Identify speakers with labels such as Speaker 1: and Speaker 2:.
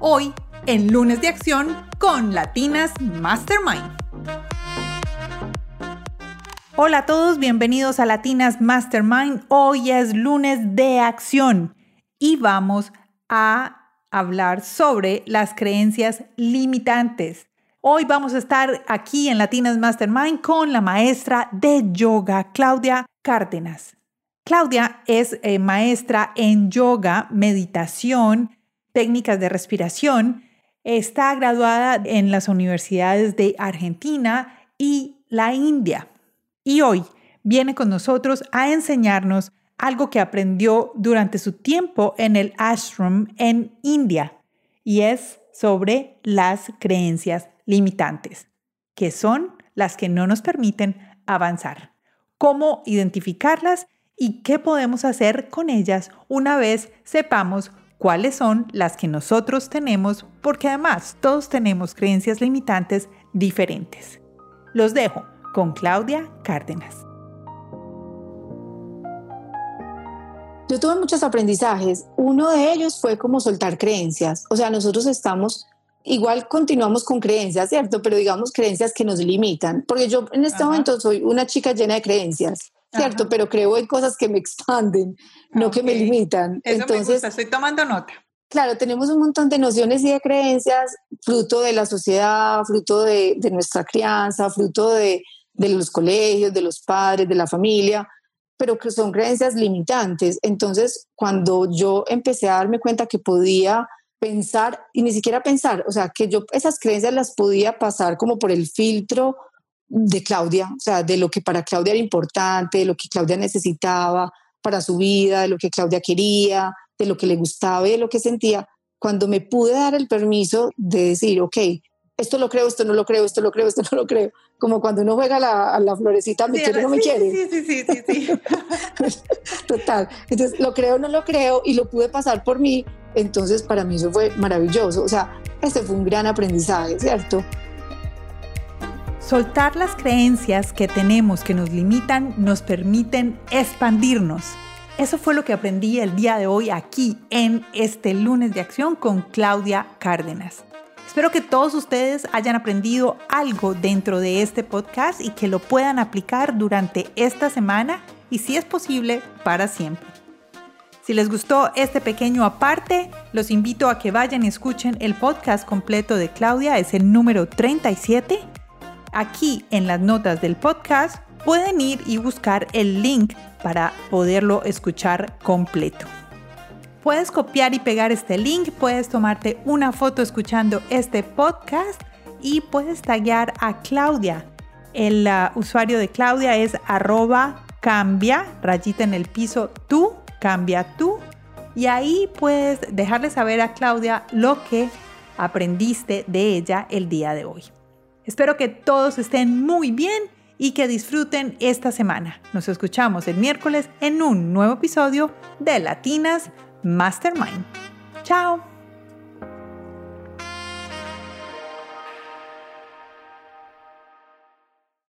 Speaker 1: hoy en Lunes de Acción con Latinas Mastermind. Hola a todos, bienvenidos a Latinas Mastermind. Hoy es lunes de acción y vamos a hablar sobre las creencias limitantes. Hoy vamos a estar aquí en Latinas Mastermind con la maestra de yoga, Claudia Cárdenas. Claudia es eh, maestra en yoga, meditación, técnicas de respiración. Está graduada en las universidades de Argentina y la India. Y hoy viene con nosotros a enseñarnos algo que aprendió durante su tiempo en el ashram en India. Y es sobre las creencias limitantes, que son las que no nos permiten avanzar. Cómo identificarlas y qué podemos hacer con ellas una vez sepamos cuáles son las que nosotros tenemos, porque además todos tenemos creencias limitantes diferentes. Los dejo con Claudia Cárdenas.
Speaker 2: Yo tuve muchos aprendizajes. Uno de ellos fue como soltar creencias. O sea, nosotros estamos, igual continuamos con creencias, ¿cierto? Pero digamos creencias que nos limitan. Porque yo en este momento soy una chica llena de creencias. ¿Cierto? Pero creo en cosas que me expanden, no que me limitan.
Speaker 1: Entonces, estoy tomando nota.
Speaker 2: Claro, tenemos un montón de nociones y de creencias, fruto de la sociedad, fruto de, de nuestra crianza, fruto de, de los colegios, de los padres, de la familia, pero que son creencias limitantes. Entonces, cuando yo empecé a darme cuenta que podía pensar, y ni siquiera pensar, o sea, que yo esas creencias las podía pasar como por el filtro de Claudia, o sea, de lo que para Claudia era importante, de lo que Claudia necesitaba para su vida, de lo que Claudia quería, de lo que le gustaba y de lo que sentía, cuando me pude dar el permiso de decir, ok, esto lo creo, esto no lo creo, esto lo creo, esto no lo creo, como cuando uno juega a la, florecita, me quiere o no me quiere.
Speaker 1: Sí, sí, sí, sí, sí.
Speaker 2: Total. Entonces, lo creo no lo creo y lo pude pasar por mí, entonces para mí eso fue maravilloso. O sea, este fue un gran aprendizaje, ¿cierto?
Speaker 1: Soltar las creencias que tenemos que nos limitan nos permiten expandirnos. Eso fue lo que aprendí el día de hoy aquí en este lunes de acción con Claudia Cárdenas. Espero que todos ustedes hayan aprendido algo dentro de este podcast y que lo puedan aplicar durante esta semana y si es posible para siempre. Si les gustó este pequeño aparte, los invito a que vayan y escuchen el podcast completo de Claudia, es el número 37 Aquí en las notas del podcast pueden ir y buscar el link para poderlo escuchar completo. Puedes copiar y pegar este link, puedes tomarte una foto escuchando este podcast y puedes taggear a Claudia. El uh, usuario de Claudia es arroba cambia, rayita en el piso, tú, cambia tú. Y ahí puedes dejarle saber a Claudia lo que aprendiste de ella el día de hoy. Espero que todos estén muy bien y que disfruten esta semana. Nos escuchamos el miércoles en un nuevo episodio de Latinas Mastermind. Chao.